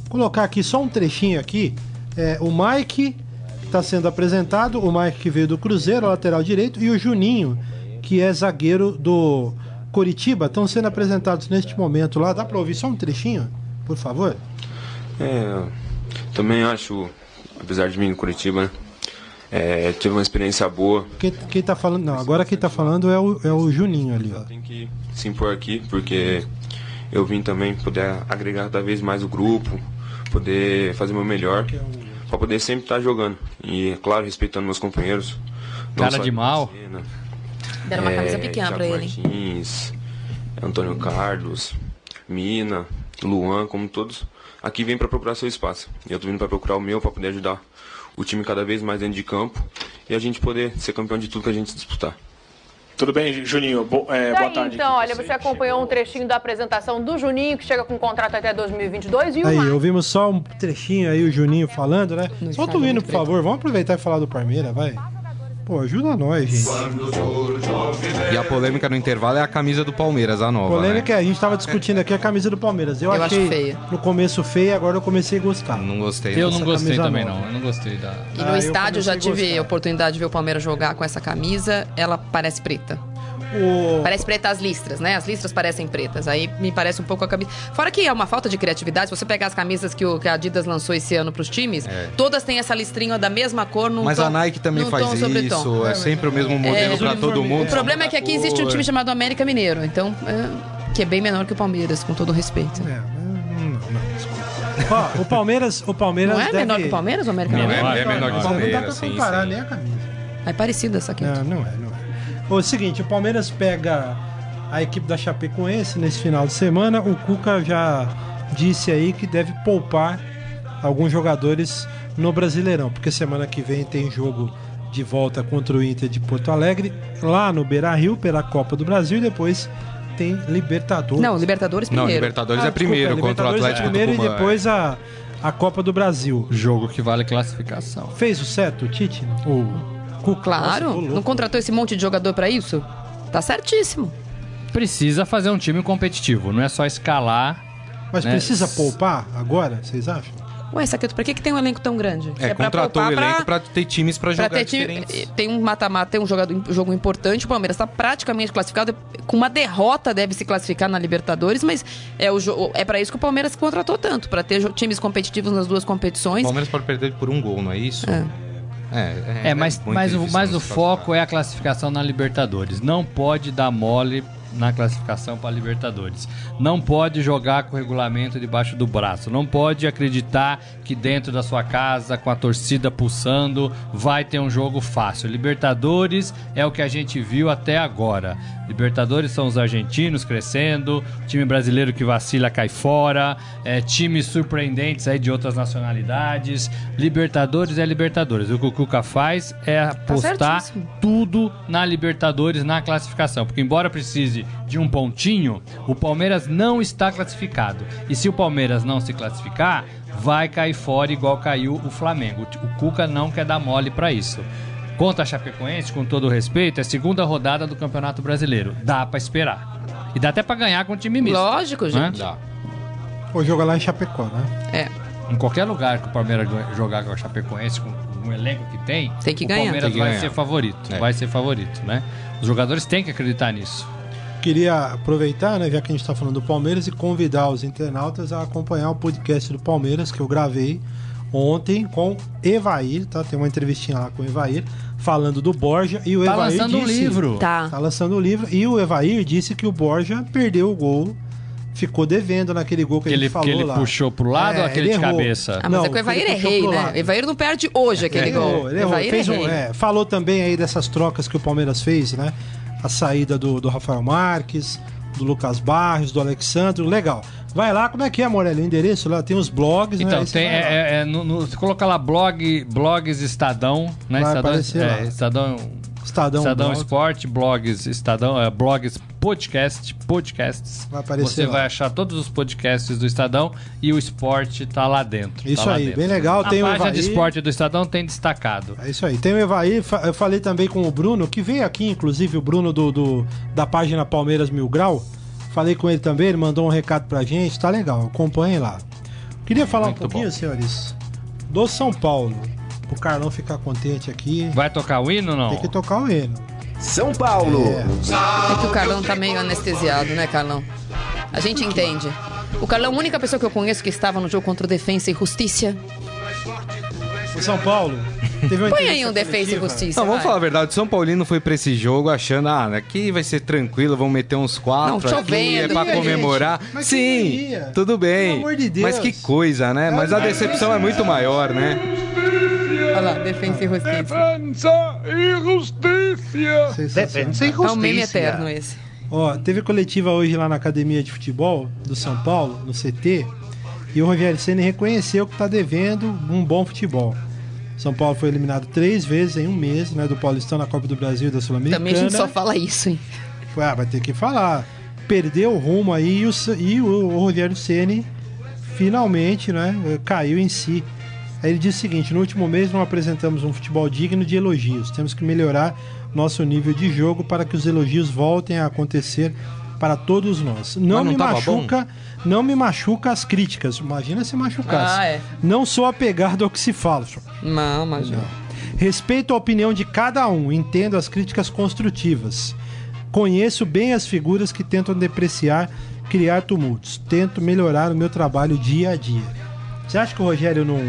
Vou colocar aqui só um trechinho aqui. É, o Mike está sendo apresentado, o Mike que veio do Cruzeiro, lateral direito, e o Juninho, que é zagueiro do Coritiba, estão sendo apresentados neste momento lá. Dá para ouvir só um trechinho, por favor? É, Também acho, apesar de vir em Curitiba, né, é, tive uma experiência boa. Quem, quem tá falando. Não, agora quem tá falando é o, é o Juninho ali, ó. Tem que se impor aqui, porque eu vim também poder agregar cada vez mais o grupo, poder fazer o meu melhor, para poder sempre estar jogando. E, é claro, respeitando meus companheiros. Cara de mal. na cena, Deram uma camisa é, pequena Thiago pra ele. Martins, Antônio Carlos, Mina, Luan, como todos, aqui vem para procurar seu espaço. E eu tô vindo para procurar o meu, para poder ajudar o time cada vez mais dentro de campo e a gente poder ser campeão de tudo que a gente disputar. Tudo bem, Juninho? Bo é, boa aí, tarde. então, olha, você acompanhou um trechinho da apresentação do Juninho, que chega com contrato até 2022, e o Aí, Marcos. ouvimos só um trechinho aí, o Juninho falando, né? Solta o hino, por favor. Vamos aproveitar e falar do Palmeiras, vai. Pô, ajuda nós, gente. E a polêmica no intervalo é a camisa do Palmeiras, a nova. Polêmica né? é, a gente tava discutindo aqui a camisa do Palmeiras. Eu, Eu acho achei feia. no começo feia, agora eu comecei a gostar. Não gostei. Eu não. gostei também, nova. não. Eu não gostei da. E no Ah, estádio eu já tive a oportunidade de ver o Palmeiras jogar com essa camisa. Ela parece preta. O... Parece preta as listras, né? As listras parecem pretas. Aí me parece um pouco a camisa. Fora que é uma falta de criatividade. Se você pegar as camisas que, o, que a Adidas lançou esse ano pros times, todas têm essa listrinha da mesma cor num Mas tom, a Nike também faz isso. É sempre o mesmo modelo É, pra todo mundo. O problema é que aqui existe um time chamado América Mineiro, então é, que é bem menor que o Palmeiras, com todo o respeito. É, não, não. Ó, o Palmeiras, o Palmeiras Não é deve... menor que o Palmeiras ou América Não, Mineiro? é, é menor que o Não dá pra Palmeiras, sim, comparar sim. nem a camisa. É parecida essa aqui. Não, não é, não é. O seguinte, o Palmeiras pega a equipe da Chapecoense nesse final de semana. O Cuca já disse aí que deve poupar alguns jogadores no Brasileirão, porque semana que vem tem jogo de volta contra o Inter de Porto Alegre, lá no Beira-Rio, pela Copa do Brasil, e depois tem Libertadores. Não, Libertadores Não, primeiro. Libertadores Ah, é primeiro desculpa, contra o Libertadores Atlético é primeiro do Cuba. e depois a, a Copa do Brasil. Jogo que vale classificação. Fez o certo, Tite? O Claro, Nossa, louco. não contratou esse monte de jogador pra isso? Tá certíssimo. Precisa fazer um time competitivo, não é só escalar. Mas né? precisa poupar agora, vocês acham? Ué, Saqueto, pra que, que tem um elenco tão grande? É, pra contratou o poupar elenco pra ter times pra pra jogar ter time- diferentes. Tem um mata-mata, tem um jogador, um jogo importante. O Palmeiras tá praticamente classificado. Com uma derrota deve se classificar na Libertadores, mas é, o jo- é para isso que o Palmeiras contratou tanto, pra ter times competitivos nas duas O competições. Palmeiras pode perder por um gol, não é isso? É. É, É, mas, muito mas, o, difícil mas não o foco é a classificação na Libertadores. Não pode dar mole na classificação para Libertadores. Não pode jogar com o regulamento debaixo do braço. Não pode acreditar que dentro da sua casa, com a torcida pulsando, vai ter um jogo fácil. Libertadores é o que a gente viu até agora. Libertadores são os argentinos crescendo, time brasileiro que vacila cai fora, é, times surpreendentes aí de outras nacionalidades. Libertadores é Libertadores. O que o Cuca faz é apostar certíssimo. tudo na Libertadores na classificação. Porque embora precise de um pontinho, o Palmeiras não está classificado. E se o Palmeiras não se classificar, vai cair fora igual caiu o Flamengo. O Cuca não quer dar mole para isso. Contra a Chapecoense, com todo o respeito, é a segunda rodada do Campeonato Brasileiro. Dá pra esperar. E dá até pra ganhar com o time misto. Lógico, né? gente. Dá. Ou jogar lá em Chapecó, né? É. Em qualquer lugar que o Palmeiras jogar com a Chapecoense, com o elenco que tem, Tem que o ganhar. Palmeiras Tem que vai ganhar. ser favorito. É. Vai ser favorito, né? Os jogadores têm que acreditar nisso. Queria aproveitar, né, já que a gente está falando do Palmeiras, e convidar os internautas a acompanhar o podcast do Palmeiras que eu gravei ontem com Evair, tá? Tem uma entrevistinha lá com o Evair, falando do Borja. E o Tá Evair lançando um disse, livro. Tá. Tá lançando o livro. E o Evair disse que o Borja perdeu o gol, ficou devendo naquele gol que, Que ele, falou que ele lá. puxou pro lado É, ou aquele ele de errou. cabeça? Ah, mas Não, é que o Evair ele é rei, né? O Evair não perde hoje aquele Ele gol. errou, ele errou. Evair Fez é um- é, falou também aí dessas trocas que o Palmeiras fez, né? A saída do, do Rafael Marques, do Lucas Barros, do Alexandre. Legal. Vai lá, como é que é, Morelli? O endereço lá tem os blogs, né? Então, vai lá. é, é, é, no, no- você coloca lá blog, blogs Estadão, né? Vai Estadão, é. Estadão, Estadão, Estadão blog. Esporte, blogs, Estadão, é, blogs, podcast, podcasts. Vai aparecer Você lá. vai achar todos os podcasts do Estadão e o esporte tá lá dentro. Isso tá aí, dentro. bem legal. A Tem o página de esporte do Estadão tem destacado. É isso aí. Tem o fa- eu falei também com o Bruno, que veio aqui, inclusive, o Bruno do, do- da página Palmeiras Mil Grau. Falei com ele também, ele mandou um recado pra gente, tá legal, acompanhem lá. Queria falar um pouquinho, senhores, do São Paulo, pro Carlão ficar contente aqui. Vai tocar o hino ou não? Tem que tocar o hino. São Paulo. É que o Carlão tá meio anestesiado, né, Carlão? A gente entende. O Carlão, a única pessoa que eu conheço que estava no jogo contra o Defensa e Justiça. O São Paulo teve uma Põe aí um defesa e justiça. Não, vamos vai. falar a verdade. O São Paulino foi pra esse jogo achando, ah, aqui vai ser tranquilo, vão meter uns quatro Não, aqui, é pra gente. comemorar. Mas Sim, tudo bem. Pelo amor de Deus. Mas que coisa, né? Mas a decepção é muito maior, né? Olha lá, defesa e justiça. Sensacional. É um meme eterno esse. Ó, teve coletiva hoje lá na academia de futebol do São Paulo, no CT, e o Rogério Ceni reconheceu que está devendo um bom futebol. São Paulo foi eliminado três vezes em um mês, né, do Paulistão na Copa do Brasil e da Sul-Americana. Também a gente só fala isso, hein? Ah, vai ter que falar. Perdeu o rumo aí e o, e o, o Rogério Ceni finalmente, né, caiu em si. Aí ele diz o seguinte: no último mês não apresentamos um futebol digno de elogios. Temos que melhorar nosso nível de jogo para que os elogios voltem a acontecer para todos nós. Não, não me machuca, não me machuca as críticas. Imagina se machucasse. Ah, é. Não sou apegado ao que se fala. Não, mas não. Respeito a opinião de cada um, entendo as críticas construtivas. Conheço bem as figuras que tentam depreciar, criar tumultos. Tento melhorar o meu trabalho dia a dia. Você acha que o Rogério não,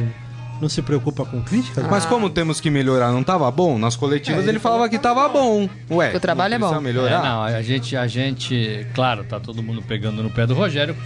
não se preocupa com críticas? Mas como temos que melhorar, não tava bom? Nas coletivas É, ele ele falava que tava bom. Ué, O trabalho é não bom. precisa É, melhorar? não, a gente, a gente, claro, tá todo mundo pegando no pé do Rogério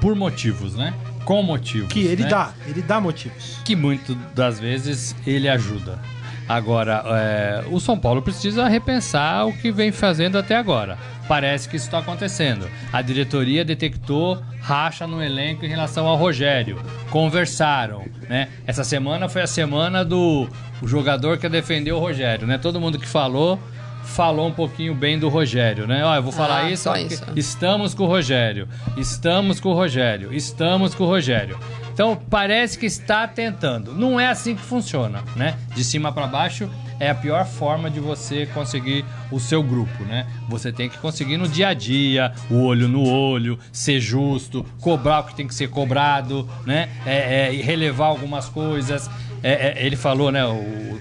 por motivos, né? Com motivos. Que ele né? dá, ele dá motivos. Que muitas das vezes ele ajuda. Agora, é, o São Paulo precisa repensar o que vem fazendo até agora. Parece que isso está acontecendo. A diretoria detectou racha no elenco em relação ao Rogério. Conversaram, né? Essa semana foi a semana do o jogador que defendeu o Rogério, né? Todo mundo que falou falou um pouquinho bem do Rogério, né? Ó, eu vou falar Ah, isso, isso. estamos com o Rogério, estamos com o Rogério, estamos com o Rogério. Então parece que está tentando. Não é assim que funciona, né? De cima para baixo é a pior forma de você conseguir o seu grupo, né? Você tem que conseguir no dia a dia, o olho no olho, ser justo, cobrar o que tem que ser cobrado, né? É, é, e relevar algumas coisas. É, é, ele falou, né, o,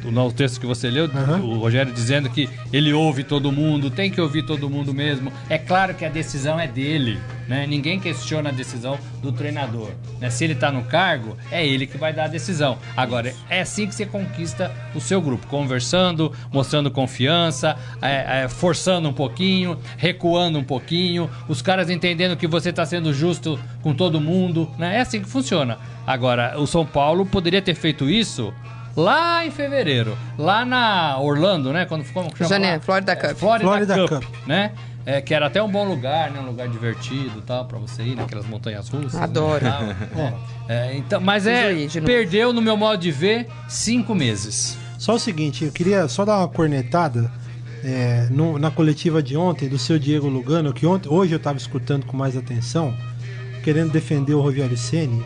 o, no texto que você leu, o Rogério dizendo que ele ouve todo mundo, tem que ouvir todo mundo mesmo. É claro que a decisão é dele, né? Ninguém questiona a decisão do treinador. Né? Se ele tá no cargo, é ele que vai dar a decisão. Agora, é assim que você conquista o seu grupo, conversando, mostrando confiança, é, é, forçando um pouquinho, recuando um pouquinho, os caras entendendo que você tá sendo justo com todo mundo, né? É assim que funciona. Agora, o São Paulo poderia ter feito isso lá em fevereiro, lá na Orlando, né? Quando como chama Janeiro? Florida Cup. É, Florida, Florida Cup, Cup. né? É, que era até um bom lugar, né? Um lugar divertido e tal, pra você ir naquelas montanhas russas. né, Adoro. tal. É, então, mas é, perdeu, no meu modo de ver, cinco meses. Só o seguinte, eu queria só dar uma cornetada é, no- na coletiva de ontem do seu Diego Lugano, que ontem, hoje eu estava escutando com mais atenção, querendo defender o Rogério Ceni.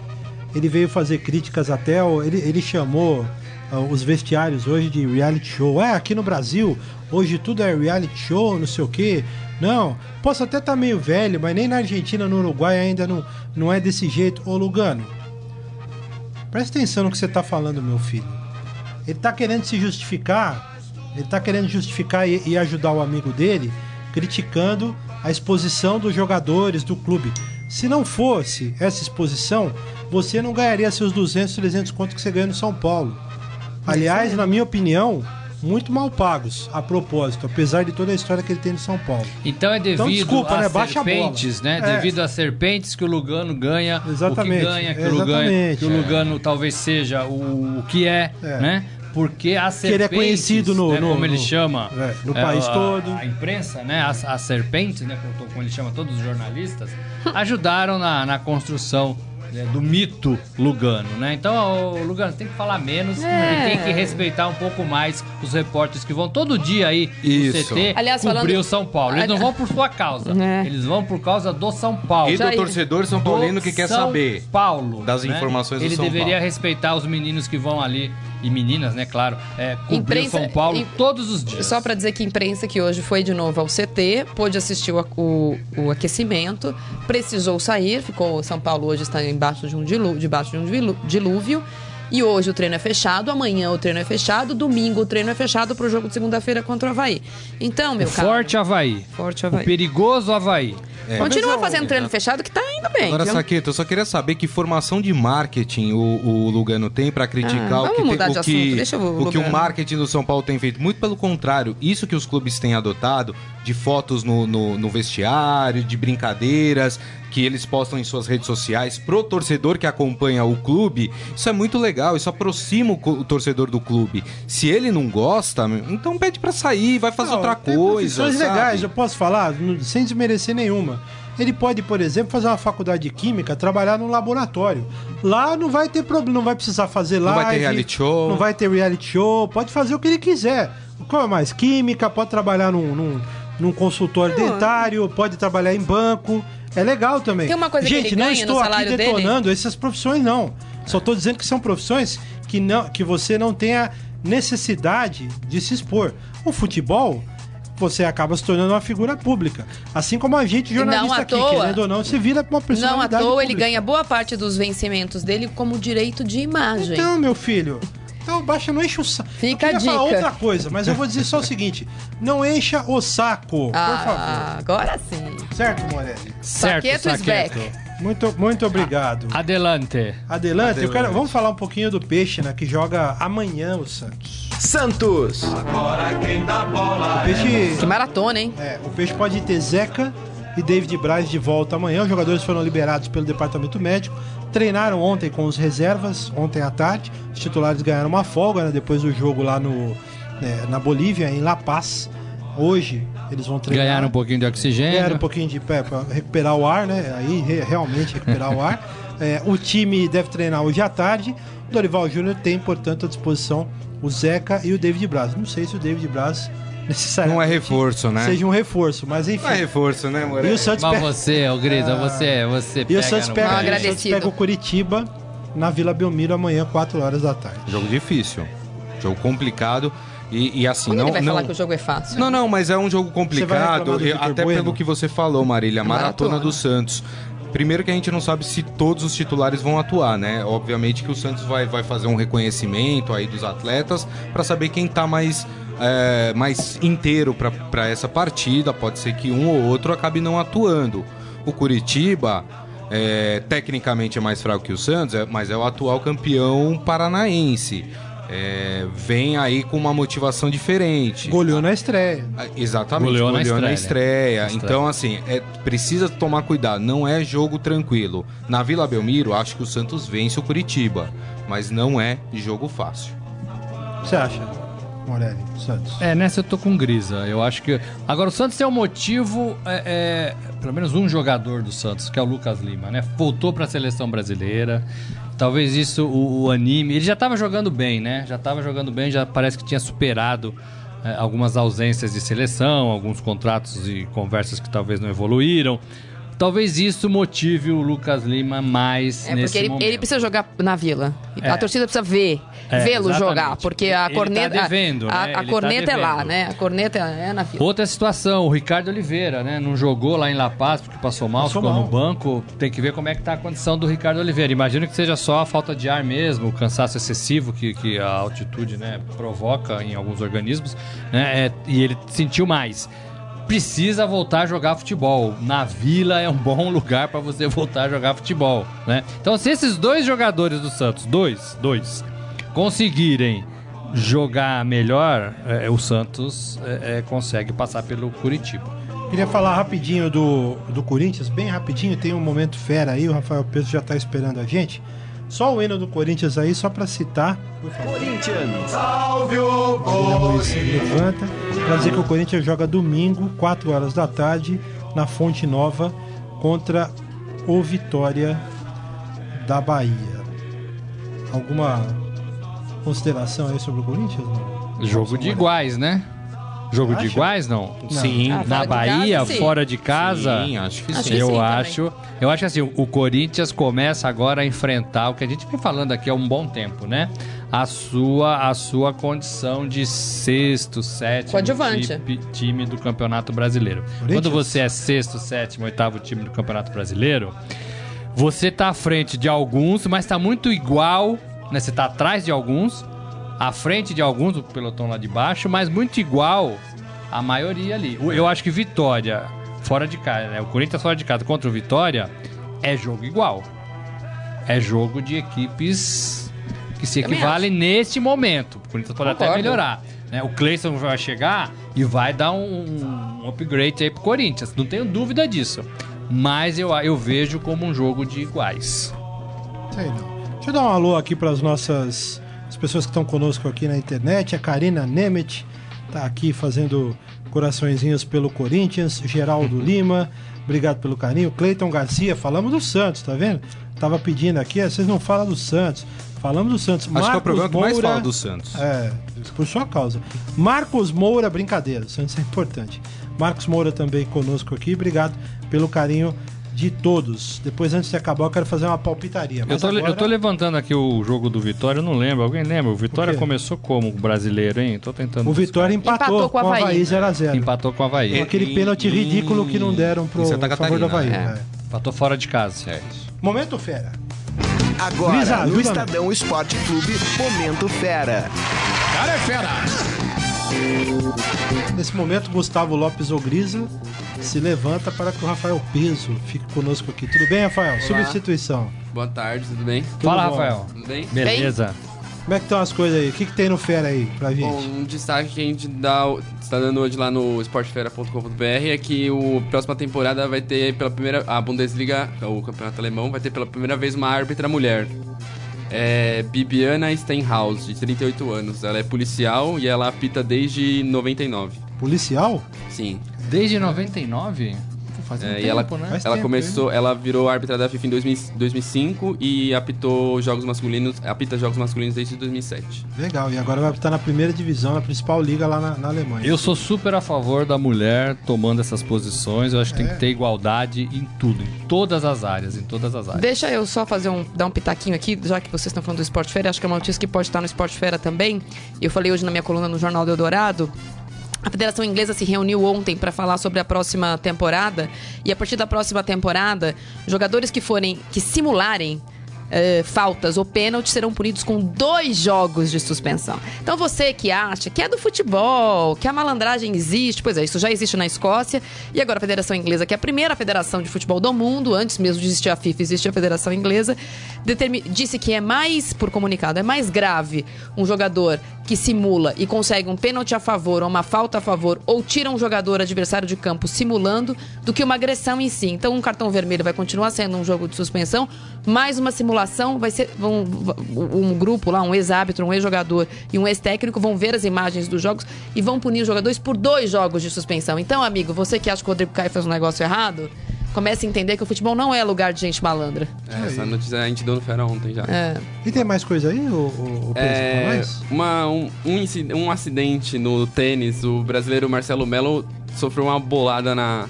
Ele veio fazer críticas até, o- ele, ele chamou ah, os vestiários hoje de reality show. É, aqui no Brasil, hoje tudo é reality show, não sei o quê. Não, posso até estar meio velho, mas nem na Argentina, no Uruguai ainda não, não é desse jeito. Ô Lugano, presta atenção no que você tá falando, meu filho. Ele tá querendo se justificar, ele tá querendo justificar e, e ajudar o amigo dele, criticando a exposição dos jogadores do clube. Se não fosse essa exposição, você não ganharia seus 200, 300 contos que você ganha no São Paulo. Aliás, na minha opinião, muito mal pagos, a propósito, apesar de toda a história que ele tem no São Paulo. Então é devido desculpa, às né? Baixa a serpentes, né? É. Devido às serpentes que o Lugano ganha, Exatamente, o que ganha, que o Lugano, exatamente. que o Lugano talvez seja o, o que é, É. né? Porque as Que ele é serpentes, conhecido no- né, no- como ele no- chama, é, no país a- todo. A imprensa, né? As, as serpentes, né? Como, ele chama todos os jornalistas, ajudaram na, na construção do mito Lugano, né? Então, ô, Lugano, você tem que falar menos É. e tem que respeitar um pouco mais os repórteres que vão todo dia aí Isso. no CT Aliás, cobrir falando- o São Paulo. Eles não Ali- vão por sua causa, É. eles vão por causa do São Paulo. E do torcedor São Paulino que quer São saber. Paulo, das né? informações do Ele São deveria Paulo. respeitar os meninos que vão ali e meninas, né? Claro, é, cobrir Imprensa- o São Paulo todos os dias. Só pra dizer que a imprensa que hoje foi de novo ao CT, pôde assistir o, o- o aquecimento, precisou sair, ficou São Paulo hoje está embaixo de um dilúvio, debaixo de um dilu- dilúvio. E hoje o treino é fechado, amanhã o treino é fechado, domingo o treino é fechado pro jogo de segunda-feira contra o Havaí. Então, meu o caro, forte Havaí. forte O Havaí. perigoso Havaí. Continua Mas, fazendo treino fechado que tá indo bem. Agora, viu? Saqueto, eu só queria saber que formação de marketing o, o Lugano tem pra criticar Ah, o que, tem- de o, que, assunto, deixa o o que o marketing do São Paulo tem feito. Muito pelo contrário, isso que os clubes têm adotado, de fotos no, no, no vestiário, de brincadeiras, que eles postam em suas redes sociais pro torcedor que acompanha o clube, isso é muito legal, isso aproxima o, o torcedor do clube. Se ele não gosta, então pede pra sair, vai fazer Não, outra tem coisa. sabe? legais, eu posso falar, sem desmerecer nenhuma. Ele pode, por exemplo, fazer uma faculdade de química, trabalhar num laboratório. Lá não vai ter problema, não vai precisar fazer Não live. vai ter reality show. Não vai ter reality show, pode fazer o que ele quiser. Qual é mais? Química, pode trabalhar num, num, num consultório dentário, pode trabalhar em banco. É legal também. Tem uma coisa que Gente, ele não ganha no estou aqui salário dele? detonando essas profissões, não. Só estou dizendo que são profissões que, não, que você não tenha necessidade de se expor. O futebol, você acaba se tornando uma figura pública. Assim como a gente, jornalista Não à aqui, toa. querendo ou não, você vira uma Não à personalidade toa ele pública. ganha boa parte dos vencimentos dele como direito de imagem. Então, meu filho. Então, baixa, não enche o saco. Fica eu a queria falar dica. outra coisa, mas eu vou dizer só o seguinte: não encha o saco, por favor. Ah, agora sim. Certo, Morelli? Certo, Saqueto Saqueto. Muito, muito obrigado. Adelante. Adelante, eu quero- Adelante. vamos falar um pouquinho do Peixe, né? Que joga amanhã o Santos. Santos. O Peixe, Que maratona, hein? é, o Peixe pode ter Zeca e David Braz de volta amanhã. Os jogadores foram liberados pelo departamento médico. Treinaram ontem com os reservas, ontem à tarde. Os titulares ganharam uma folga né, depois do jogo lá no, né, na Bolívia, em La Paz. Hoje eles vão treinar. Ganharam um pouquinho de oxigênio. Ganharam um pouquinho de pé para recuperar o ar, né? Aí re- realmente recuperar o ar. É, o time deve treinar hoje à tarde. O Dorival Júnior tem, portanto, à disposição o Zeca e o David Braz. Não sei se o David Braz necessariamente Não é reforço, né? seja um reforço, mas enfim. Não é reforço, né, E Moreira? o Santos Mas pega, você, ô Grisa, você, você e pega o Santos pega, Mal o Santos pega o Curitiba na Vila Belmiro amanhã, 4 horas da tarde. Jogo difícil. Jogo complicado. E, e assim, Quando não. ele vai não... falar que o jogo é fácil? Não, não, mas é um jogo Você complicado, e até Bueno? pelo que você falou, Marília, a maratona, Maratona. do Santos. Primeiro que a gente não sabe se todos os titulares vão atuar, né? Obviamente que o Santos vai, vai fazer um reconhecimento aí dos atletas para saber quem tá mais, é, mais inteiro para essa partida. Pode ser que um ou outro acabe não atuando. O Curitiba, é, tecnicamente é mais fraco que o Santos, é- mas é o atual campeão paranaense. É, vem aí com uma motivação diferente. Goleou na estreia. Ah, Exatamente, Goleou goleou, na na, estreia, né? Na estreia. Então, assim, é, precisa tomar cuidado. Não é jogo tranquilo. Na Vila Belmiro, acho que o Santos vence o Curitiba. Mas não é jogo fácil. O que você acha, Morelli, Santos? É, nessa eu tô com Grisa. Eu acho que. Agora, o Santos tem um motivo. É, é, pelo menos um jogador do Santos, que é o Lucas Lima, né? Voltou pra seleção brasileira. Talvez isso o, o anime. Ele já tava jogando bem, né? Já tava jogando bem, já parece que tinha superado é, algumas ausências de seleção, alguns contratos e conversas que talvez não evoluíram. Talvez isso motive o Lucas Lima mais É nesse porque ele, momento. ele precisa jogar na vila. É. A torcida precisa ver, É, vê-lo jogar, porque a Ele tá corneta, devendo, a, né? a Ele tá corneta é lá, né? A corneta é na vila. Outra situação, o Ricardo Oliveira, né? Não jogou lá em La Paz porque passou mal, Passou ficou mal. no banco. Tem que ver como é que tá a condição do Ricardo Oliveira. Imagino que seja só a falta de ar mesmo, o cansaço excessivo que, que a altitude né, provoca em alguns organismos, né? É, e ele sentiu mais. Precisa voltar a jogar futebol. Na Vila é um bom lugar para você voltar a jogar futebol, né? Então, se esses dois jogadores do Santos, dois, dois, conseguirem jogar melhor, é, o Santos é, é, consegue passar pelo Curitiba. Queria falar rapidinho do, do Corinthians, bem rapidinho, tem um momento fera aí, o Rafael Pedro já tá esperando a gente. Só o hino do Corinthians aí, só pra citar. Corinthians. Marília Moisés levanta. Pra dizer que o Corinthians joga domingo, 4 horas da tarde, na Fonte Nova, contra o Vitória da Bahia. Alguma consideração aí sobre o Corinthians? não? Jogo de iguais, né? Jogo de iguais, não? Sim. Ah, fora Na de Bahia, casa, sim. fora de casa. Sim, acho que Acho sim. que eu sim acho, eu acho que assim, o Corinthians começa agora a enfrentar o que a gente vem falando aqui há um bom tempo, né? A sua a sua condição de sexto, sétimo Coadjuvante. time, time do Campeonato Brasileiro. Quando você é sexto, sétimo, oitavo time do Campeonato Brasileiro, você tá à frente de alguns, mas tá muito igual, né? Você tá atrás de alguns, à frente de alguns, o pelotão lá de baixo, mas muito igual a maioria ali. Eu acho que Vitória, fora de casa, né? O Corinthians fora de casa contra o Vitória é jogo igual. É jogo de equipes que se equivalem nesse momento. O Corinthians pode até Concordo. melhorar. né? O Cleison vai chegar e vai dar um, um upgrade aí pro Corinthians. Não tenho dúvida disso. Mas eu, eu vejo como um jogo de iguais. Sei não. Deixa eu dar um alô aqui para as nossas as pessoas que estão conosco aqui na internet. A Karina Nemeth tá aqui fazendo coraçõezinhos pelo Corinthians. Geraldo Lima, obrigado pelo carinho. Cleiton Garcia, falamos do Santos, tá vendo? Tava pedindo aqui, eh, vocês não falam do Santos. Falamos do Santos. Acho que é o programa que mais fala do Santos. Santos. É, por sua causa. Marcos Moura, brincadeira, o Santos é importante. Marcos Moura também conosco aqui, obrigado pelo carinho de todos. Depois, antes de acabar, eu quero fazer uma palpitaria. Eu tô, agora... eu tô levantando aqui o jogo do Vitória, eu não lembro. Alguém lembra? O Vitória O começou como brasileiro, hein? Tô tentando. O Vitória empatou, Empatou com o o Havaí. Havaí 0x0. Empatou com o Havaí. Com aquele pênalti ridículo que não deram pro Em Santa favor do Havaí. Catarina, é. Empatou fora de casa. Momento fera. Agora, Luísa, no. Estadão Esporte Clube, Momento Fera. Cara é fera. Nesse momento, Gustavo Lopes Ogriza se levanta para que o Rafael Peso fique conosco aqui. Tudo bem, Rafael? Substituição. Boa tarde, tudo bem? Fala, bom. Rafael. Tudo bem? Beleza. Como é que estão as coisas aí? O que, que tem no fera aí pra gente? Bom, um destaque que a gente dá, está dando hoje lá no esportefera.com.br é que o próxima temporada vai ter pela primeira a Bundesliga, o campeonato alemão, vai ter pela primeira vez uma árbitra mulher. É Bibiana Steinhaus, de 38 anos. Ela é policial e ela apita desde 99. Policial? Sim. Desde 99? Faz um É, tempo, e ela, né? Faz ela tempo, começou, ela virou árbitra da FIFA em 2000 2005 e apitou jogos masculinos, apita jogos masculinos desde 2007. Legal. E agora vai estar na primeira divisão, na principal liga lá na, na Alemanha. Eu sou super a favor da mulher tomando essas posições. Eu acho que tem É. que ter igualdade em tudo, em todas as áreas, em todas as áreas. Deixa eu só fazer um, dar um pitaquinho aqui, já que vocês estão falando do Esporte Fera, acho que é uma notícia que pode estar no Esporte Fera também. Eu falei hoje na minha coluna no Jornal do Eldorado. A Federação Inglesa se reuniu ontem para falar sobre a próxima temporada. E a partir da próxima temporada, jogadores que forem que simularem eh, faltas ou pênaltis serão punidos com dois jogos de suspensão. Então você que acha que é do futebol, que a malandragem existe, pois é, isso já existe na Escócia e agora a Federação Inglesa, que é a primeira federação de futebol do mundo, antes mesmo de existir a FIFA, existe a Federação Inglesa, disse que é mais, por comunicado, é mais grave um jogador que simula e consegue um pênalti a favor ou uma falta a favor ou tira um jogador adversário de campo simulando do que uma agressão em si. Então um cartão vermelho vai continuar sendo um jogo de suspensão, mais uma simulação vai ser vão, um grupo lá, um ex-árbitro, um ex-jogador e um ex-técnico vão ver as imagens dos jogos e vão punir os jogadores por dois jogos de suspensão. Então, amigo, você que acha que o Rodrigo Caio fez um negócio errado, comece a entender que o futebol não é lugar de gente malandra. É, essa notícia a gente deu no Fera ontem já. É. E tem mais coisa aí, o, o, o Pedro, pra É, uma, um, um, um acidente no tênis, o brasileiro Marcelo Melo sofreu uma bolada na,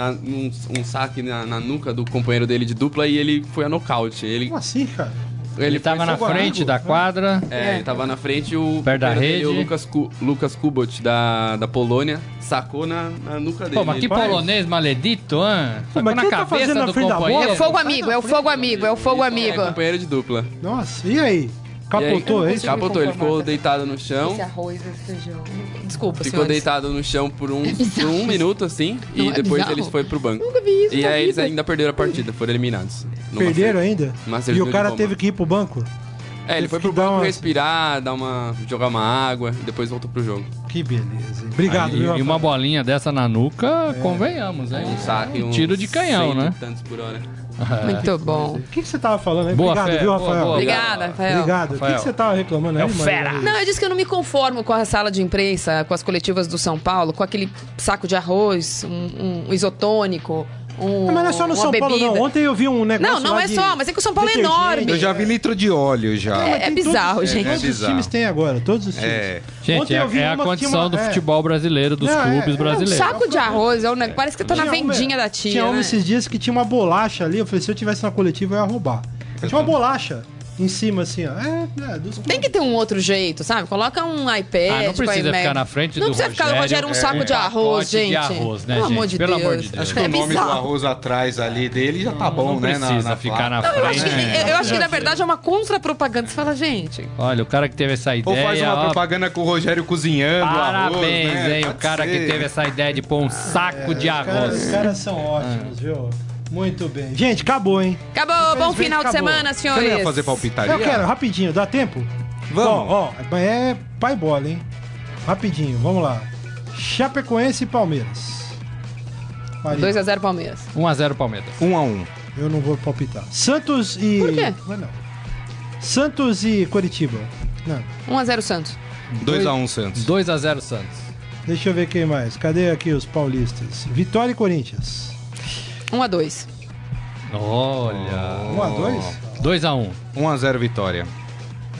na um, um saque na, na nuca do companheiro dele de dupla e ele foi a nocaute. Ele, Como assim, cara? Ele foi tava na frente amigo. da quadra. É, ele tava na frente e o Perto da companheiro dele, rede. o Lucas, Ku, Lucas Kubot da, da Polônia sacou na, na nuca dele. Pô, mas que Ele- polonês maledito, hein? Sacou mas na quem tá cabeça fazendo na do frente da bola? É o fogo amigo, é o fogo amigo, é o fogo amigo. É, companheiro de dupla. Nossa, e aí? Aí, Capotou, é isso? Capotou, ele ficou deitado no chão. Esse arroz, esse feijão. Desculpa, Ficou senhores. deitado no chão por um, por um minuto, assim, Não, e é depois bizarro. eles foram pro banco. Nunca vi isso E na aí eles vida. ainda perderam a partida, foram eliminados. Numa Perderam ainda? numa E o cara teve que ir pro banco? É, ele teve foi que pro dar banco uma- respirar, dar uma, jogar uma água, e depois voltou pro jogo. Que beleza. hein? Obrigado, Aí, viu, e uma bolinha dessa na nuca, convenhamos, hein? Um saque, um tiro de canhão, cento né? e tantos por hora. Muito bom. O que, que você tava falando aí? Boa, Obrigado, Fé. viu, Boa, Rafael? boa. Obrigada, Rafael. Obrigado. O que, que Rafael. você tava reclamando aí, É o Maria? fera. Não, eu disse que eu não me conformo com a sala de imprensa, com as coletivas do São Paulo, com aquele saco de arroz, um, um isotônico, um. Mas não é só no São Paulo, bebida. não. Ontem eu vi um negócio Não, não lá é de só, mas é que o São Paulo é enorme. Eu já vi litro de óleo já. É, é bizarro, todos, gente. Todos É os bizarro. times têm agora, todos os times. É. Gente, Ontem é, eu vi é a condição uma- do é. futebol brasileiro, dos Não, é, clubes é. Um brasileiros. saco de arroz, é um negócio, parece que tá na Tinha uma- vendinha da tia. Tinha né? esses dias que tinha uma bolacha ali. Eu falei, se eu tivesse na coletiva, eu ia roubar. Tinha uma bolacha em cima, assim, ó. É, é, dos Tem que ter um outro jeito, sabe? Coloca um iPad. Ah, não com precisa iMac. ficar na frente Não do precisa ficar, Rogério, Rogério, um saco é, de um arroz, pacote de gente. arroz, né, Pelo gente? amor de Pelo Deus. amor de Deus. Acho que É o nome bizarro. do arroz atrás ali dele já tá bom, não né? precisa ficar na Não, eu acho, que, frente. eu, acho que na verdade é uma contra-propaganda. Você fala, gente. Olha, o cara que teve essa Ou ideia. faz uma ó, propaganda com o Rogério cozinhando Parabéns, arroz, né? hein? O Pode cara que ser. teve essa ideia de pôr um saco de Os caras, os arroz. caras são ótimos, viu? Muito bem. Gente, acabou, hein? Acabou, bom final de acabou. semana, Você não senhores. ia fazer palpitaria? Eu quero, rapidinho, dá tempo? Vamos. Ó, ó, é pai bola, hein? Rapidinho, vamos lá. Chapecoense e Palmeiras. Maria, 2x0 Palmeiras. 1x0 Palmeiras. 1 a 1 Eu não vou palpitar. Santos e. Por quê? Mas não. Santos e Curitiba. Não. 1x0 Santos. 2 a 1 Santos. 2x0 Santos. Deixa eu ver quem mais. Cadê aqui os paulistas? Vitória e Corinthians. 1x2. Olha. 1 a 2 2x1. 1 a 0 Vitória.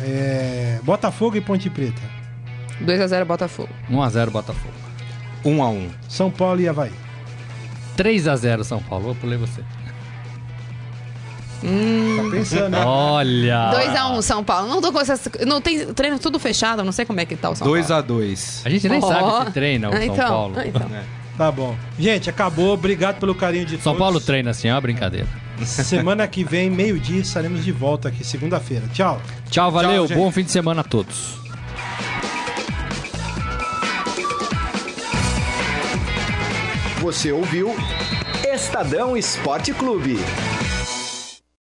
É, Botafogo e Ponte Preta. 2x0 Botafogo. 1x0 Botafogo. 1 a 1 São Paulo e Havaí. 3x0 São Paulo. Eu pulei você. Tá pensando, né? Olha. 2x1 São Paulo. Não tô com essas. Não tem treino tudo fechado, não sei como é que tá o São 2 Paulo. a 2 A gente nem Ó. sabe se treina o Ah, São então, Paulo. ah, então. Tá bom. Gente, acabou. Obrigado pelo carinho de São todos. Paulo treina assim, é uma brincadeira. Semana que vem, meio-dia, estaremos de volta aqui, segunda-feira. Tchau. Tchau, valeu. gente. Bom fim de semana a todos. Você ouviu Estadão Esporte Clube.